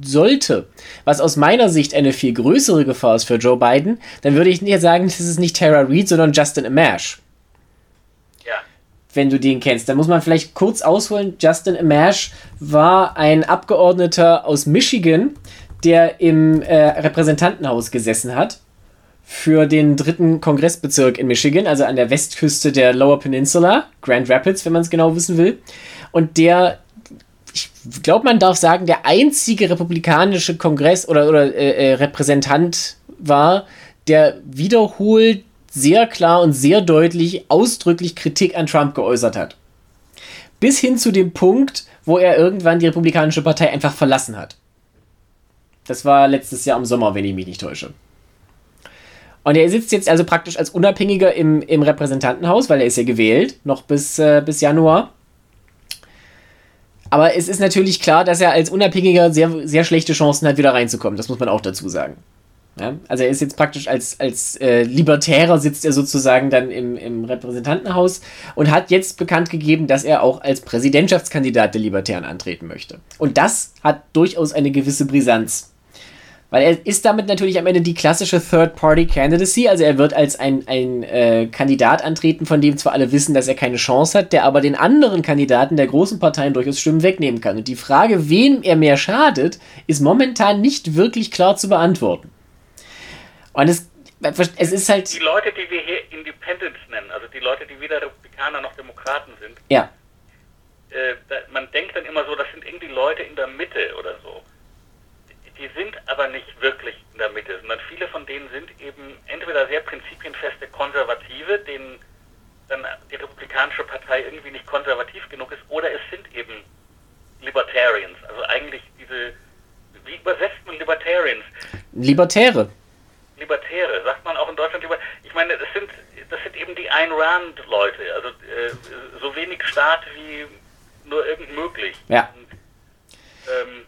sollte, was aus meiner Sicht eine viel größere Gefahr ist für Joe Biden, dann würde ich nicht sagen, das ist nicht Tara Reid, sondern Justin Amash wenn du den kennst. Da muss man vielleicht kurz ausholen. Justin Amash war ein Abgeordneter aus Michigan, der im äh, Repräsentantenhaus gesessen hat für den dritten Kongressbezirk in Michigan, also an der Westküste der Lower Peninsula, Grand Rapids, wenn man es genau wissen will. Und der, ich glaube, man darf sagen, der einzige republikanische Kongress oder, oder äh, äh Repräsentant war, der wiederholt sehr klar und sehr deutlich ausdrücklich Kritik an Trump geäußert hat. Bis hin zu dem Punkt, wo er irgendwann die Republikanische Partei einfach verlassen hat. Das war letztes Jahr im Sommer, wenn ich mich nicht täusche. Und er sitzt jetzt also praktisch als Unabhängiger im, im Repräsentantenhaus, weil er ist ja gewählt, noch bis, äh, bis Januar. Aber es ist natürlich klar, dass er als Unabhängiger sehr, sehr schlechte Chancen hat, wieder reinzukommen. Das muss man auch dazu sagen. Ja? Also er ist jetzt praktisch als, als äh, Libertärer sitzt er sozusagen dann im, im Repräsentantenhaus und hat jetzt bekannt gegeben, dass er auch als Präsidentschaftskandidat der Libertären antreten möchte. Und das hat durchaus eine gewisse Brisanz. Weil er ist damit natürlich am Ende die klassische Third-Party-Candidacy, also er wird als ein, ein äh, Kandidat antreten, von dem zwar alle wissen, dass er keine Chance hat, der aber den anderen Kandidaten der großen Parteien durchaus Stimmen wegnehmen kann. Und die Frage, wem er mehr schadet, ist momentan nicht wirklich klar zu beantworten. Und es, es ist halt. Die Leute, die wir hier Independents nennen, also die Leute, die weder Republikaner noch Demokraten sind. Ja. Äh, man denkt dann immer so, das sind irgendwie Leute in der Mitte oder so. Die sind aber nicht wirklich in der Mitte, sondern viele von denen sind eben entweder sehr prinzipienfeste Konservative, denen dann die Republikanische Partei irgendwie nicht konservativ genug ist, oder es sind eben Libertarians, also eigentlich diese, wie übersetzt man Libertarians? Libertäre. Libertäre, sagt man auch in Deutschland über. Ich meine, das sind, das sind eben die Ayn Rand-Leute, also äh, so wenig Staat wie nur irgend möglich. Ja. Und, ähm,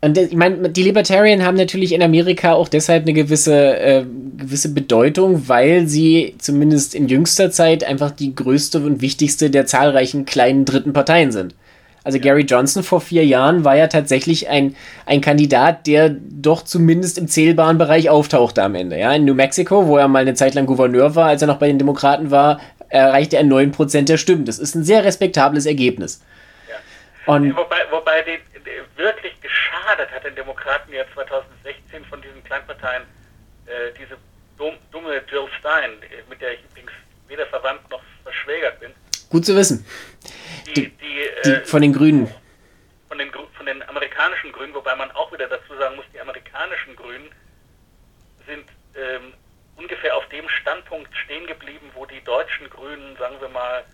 und ich meine, die Libertarian haben natürlich in Amerika auch deshalb eine gewisse, äh, gewisse Bedeutung, weil sie zumindest in jüngster Zeit einfach die größte und wichtigste der zahlreichen kleinen dritten Parteien sind. Also Gary Johnson vor vier Jahren war ja tatsächlich ein, ein Kandidat, der doch zumindest im zählbaren Bereich auftauchte am Ende. Ja, in New Mexico, wo er mal eine Zeit lang Gouverneur war, als er noch bei den Demokraten war, erreichte er 9% der Stimmen. Das ist ein sehr respektables Ergebnis. Ja. Und wobei, wobei die, die wirklich geschadet hat den Demokraten ja 2016 von diesen Kleinparteien äh, diese dumme Jill Stein, mit der ich übrigens weder verwandt noch verschwägert bin. Gut zu wissen. Die, äh, von den Grünen. Von den, von den amerikanischen Grünen, wobei man auch wieder dazu sagen muss, die amerikanischen Grünen sind ähm, ungefähr auf dem Standpunkt stehen geblieben, wo die deutschen Grünen, sagen wir mal,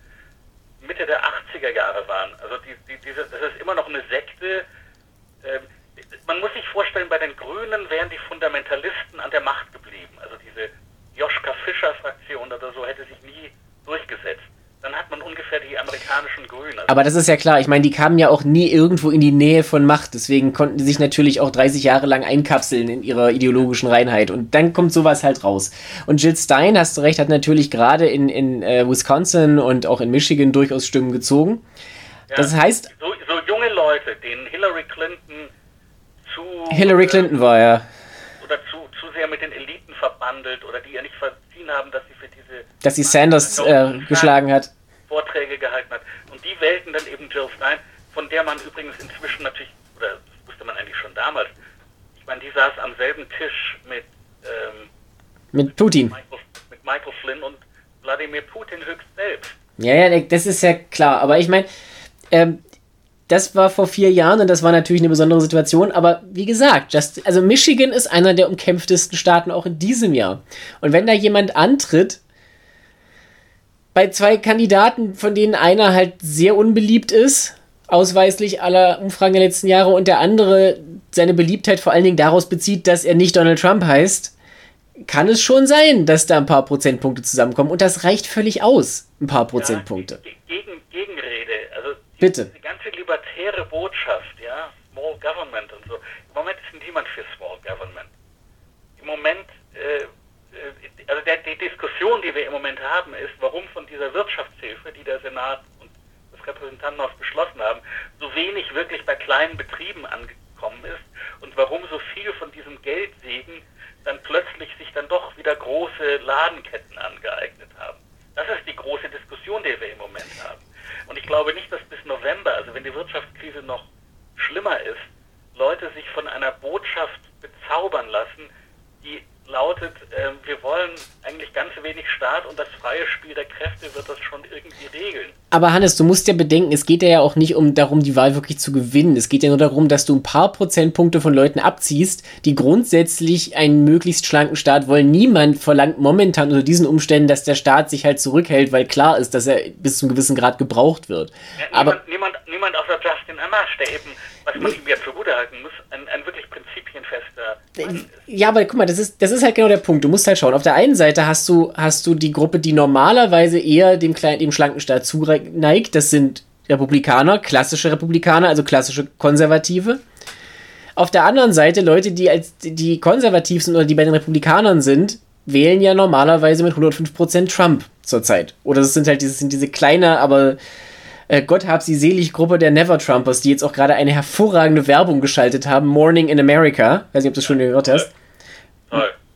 Mitte der 80er Jahre waren. Also die, die, diese, das ist immer noch eine Sekte. Ähm, man muss sich vorstellen, bei den Grünen wären die Fundamentalisten an der Macht geblieben. Also diese Joschka Fischer-Fraktion oder so hätte sich nie durchgesetzt dann hat man ungefähr die amerikanischen Grünen. Also Aber das ist ja klar, ich meine, die kamen ja auch nie irgendwo in die Nähe von Macht, deswegen konnten sie sich natürlich auch 30 Jahre lang einkapseln in ihrer ideologischen Reinheit und dann kommt sowas halt raus. Und Jill Stein, hast du recht, hat natürlich gerade in, in äh, Wisconsin und auch in Michigan durchaus Stimmen gezogen. Ja, das heißt... So, so, junge Leute, denen Hillary Clinton zu... Hillary Clinton war ja... Oder zu, zu sehr mit den Eliten verbandelt oder die ja nicht verziehen haben, dass dass sie Sanders äh, geschlagen hat. Vorträge gehalten hat. Und die wählten dann eben Jill Stein, von der man übrigens inzwischen natürlich, oder das wusste man eigentlich schon damals, ich meine, die saß am selben Tisch mit, ähm, mit Putin. Michael, mit Michael Flynn und Wladimir Putin höchst selbst. Ja, ja, das ist ja klar. Aber ich meine, ähm, das war vor vier Jahren und das war natürlich eine besondere Situation. Aber wie gesagt, just, also Michigan ist einer der umkämpftesten Staaten auch in diesem Jahr. Und wenn da jemand antritt, bei zwei Kandidaten, von denen einer halt sehr unbeliebt ist, ausweislich aller Umfragen der letzten Jahre, und der andere seine Beliebtheit vor allen Dingen daraus bezieht, dass er nicht Donald Trump heißt, kann es schon sein, dass da ein paar Prozentpunkte zusammenkommen. Und das reicht völlig aus, ein paar Prozentpunkte. Ja, gegen, Gegenrede, also die, Bitte. die ganze libertäre Botschaft, ja, Small Government und so. Im Moment ist niemand für Small Government. Im Moment äh, also der, die Diskussion, die wir im Moment haben, ist, warum von dieser Wirtschaftshilfe, die der Senat und das Repräsentantenhaus beschlossen haben, so wenig wirklich bei kleinen Betrieben angekommen ist und warum so viel von diesem Geldsegen dann plötzlich sich dann doch wieder große Ladenketten angeeignet haben. Das ist die große Diskussion, die wir im Moment haben. Und ich glaube nicht, dass bis November, also wenn die Wirtschaftskrise noch schlimmer ist, Leute sich von einer Botschaft bezaubern lassen, die lautet, äh, wir wollen eigentlich ganz wenig Staat und das freie Spiel der Kräfte wird das schon irgendwie regeln. Aber Hannes, du musst ja bedenken, es geht ja auch nicht um darum, die Wahl wirklich zu gewinnen. Es geht ja nur darum, dass du ein paar Prozentpunkte von Leuten abziehst, die grundsätzlich einen möglichst schlanken Staat wollen. Niemand verlangt momentan unter diesen Umständen, dass der Staat sich halt zurückhält, weil klar ist, dass er bis zu einem gewissen Grad gebraucht wird. Ja, Aber niemand, niemand, niemand außer Justin Amash, der eben, was man ihm ja zugutehalten muss, ein, ein wirklich prinzipienfester Mann. Ja, aber guck mal, das ist, das ist halt genau der Punkt. Du musst halt schauen. Auf der einen Seite hast du, hast du die Gruppe, die normalerweise eher dem, kleinen, dem schlanken Staat zuneigt. Das sind Republikaner, klassische Republikaner, also klassische Konservative. Auf der anderen Seite Leute, die als die konservativ sind oder die bei den Republikanern sind, wählen ja normalerweise mit 105% Trump zurzeit. Oder das sind halt diese, sind diese kleine, aber äh, Gott hab sie selig Gruppe der Never Trumpers, die jetzt auch gerade eine hervorragende Werbung geschaltet haben, Morning in America. Weiß nicht, ob du das schon gehört hast.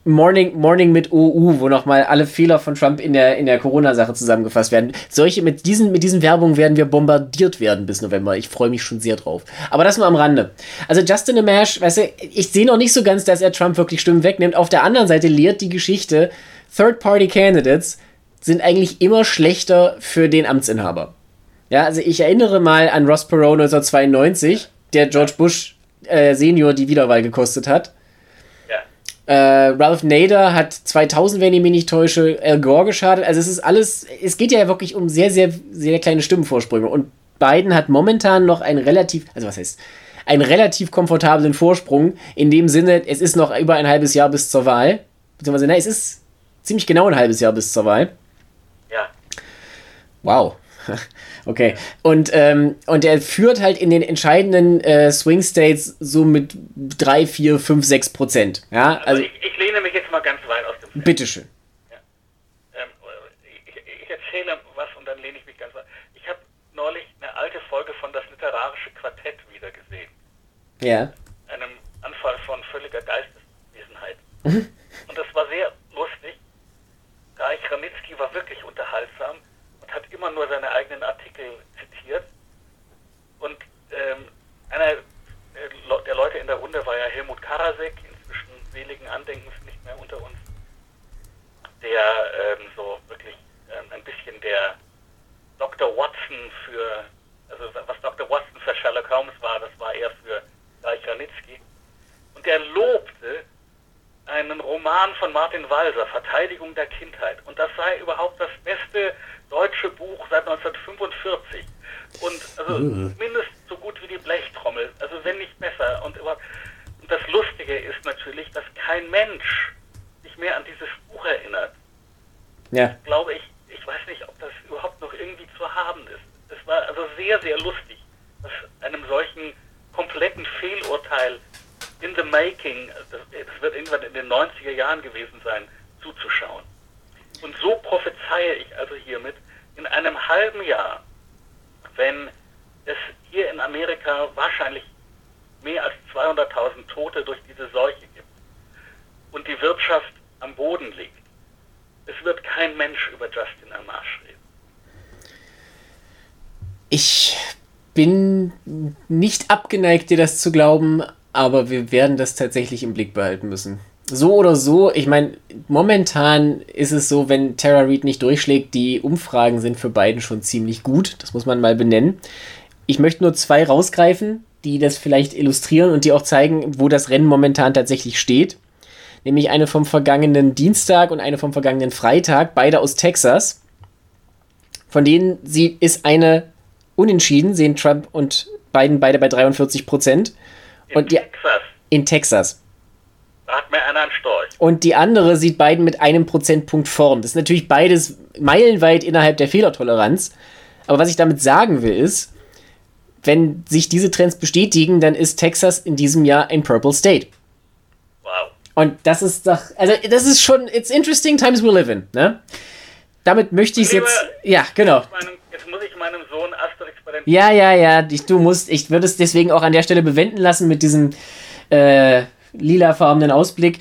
Morning, Morning mit OU, wo nochmal alle Fehler von Trump in der, in der Corona-Sache zusammengefasst werden. Solche, mit diesen, mit diesen Werbungen werden wir bombardiert werden bis November. Ich freue mich schon sehr drauf. Aber das nur am Rande. Also Justin Amash, weißt du, ich sehe noch nicht so ganz, dass er Trump wirklich Stimmen wegnimmt. Auf der anderen Seite lehrt die Geschichte, Third-Party-Candidates sind eigentlich immer schlechter für den Amtsinhaber. Ja, also ich erinnere mal an Ross Perot 1992, der George Bush äh, Senior die Wiederwahl gekostet hat. Äh, Ralph Nader hat 2000, wenn ich mich nicht täusche, Al Gore geschadet. Also es ist alles, es geht ja wirklich um sehr, sehr, sehr kleine Stimmenvorsprünge. Und Biden hat momentan noch einen relativ, also was heißt, einen relativ komfortablen Vorsprung. In dem Sinne, es ist noch über ein halbes Jahr bis zur Wahl. Beziehungsweise, nein, es ist ziemlich genau ein halbes Jahr bis zur Wahl. Ja. Wow. Okay. Und, ähm, und er führt halt in den entscheidenden äh, Swing States so mit 3, 4, 5, 6 Prozent. Ja, also, also ich, ich, lehne mich jetzt mal ganz weit aus dem Fenster. Bitteschön. Ja. Ähm, ich, ich, erzähle was und dann lehne ich mich ganz weit. Ich habe neulich eine alte Folge von Das Literarische Quartett wieder gesehen. Ja. Einem Anfall von völliger Geisteswesenheit. Mhm. Und das war sehr lustig. Reich Ranitzky war wirklich unterhaltsam hat immer nur seine eigenen Artikel zitiert. Und ähm, einer äh, der Leute in der Runde war ja Helmut Karasek, inzwischen seligen Andenkens nicht mehr unter uns, der ähm, so wirklich ähm, ein bisschen der Dr. Watson für, also was Dr. Watson für Sherlock Holmes war, das war er für Reich Ranitzky. Und der lobte einen Roman von Martin Walser, Verteidigung der Kindheit. Und das sei überhaupt das beste deutsche Buch seit 1945. Und also mhm. mindestens so gut wie die Blechtrommel, also wenn nicht besser. Und überhaupt, Mensch sich mehr an dieses Buch erinnert, ja. glaube ich, ich weiß nicht, ob das überhaupt noch irgendwie zu haben ist. Es war also sehr, sehr lustig, dass einem solchen kompletten Fehlurteil in the making, das wird irgendwann in den 90er Jahren gewesen sein, zuzuschauen. Und so prophezeie ich also hiermit, in einem halben Jahr, wenn es hier in Amerika wahrscheinlich mehr als 200.000 Tote durch diese Seuche gibt und die Wirtschaft am Boden liegt, es wird kein Mensch über Justin Amash reden. Ich bin nicht abgeneigt, dir das zu glauben, aber wir werden das tatsächlich im Blick behalten müssen. So oder so, ich meine, momentan ist es so, wenn Tara Reid nicht durchschlägt, die Umfragen sind für beiden schon ziemlich gut. Das muss man mal benennen. Ich möchte nur zwei rausgreifen, die das vielleicht illustrieren und die auch zeigen, wo das Rennen momentan tatsächlich steht. Nämlich eine vom vergangenen Dienstag und eine vom vergangenen Freitag, beide aus Texas. Von denen sie, ist eine unentschieden, sehen Trump und Biden beide bei 43 Prozent. Und die, Texas, in Texas. da hat mir einer einen Storch. Und die andere sieht Biden mit einem Prozentpunkt vorn. Das ist natürlich beides meilenweit innerhalb der Fehlertoleranz. Aber was ich damit sagen will, ist, wenn sich diese Trends bestätigen, dann ist Texas in diesem Jahr ein Purple State. Wow. Und das ist doch, also das ist schon, it's interesting times we live in, ne? Damit möchte ich es jetzt, ja, genau. Meinem, jetzt muss ich meinem Sohn Ja, ja, ja, ich, du musst, ich würde es deswegen auch an der Stelle bewenden lassen mit diesem äh, lilafarbenen Ausblick.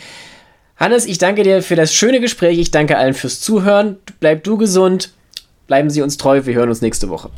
Hannes, ich danke dir für das schöne Gespräch. Ich danke allen fürs Zuhören. Bleib du gesund. Bleiben Sie uns treu. Wir hören uns nächste Woche.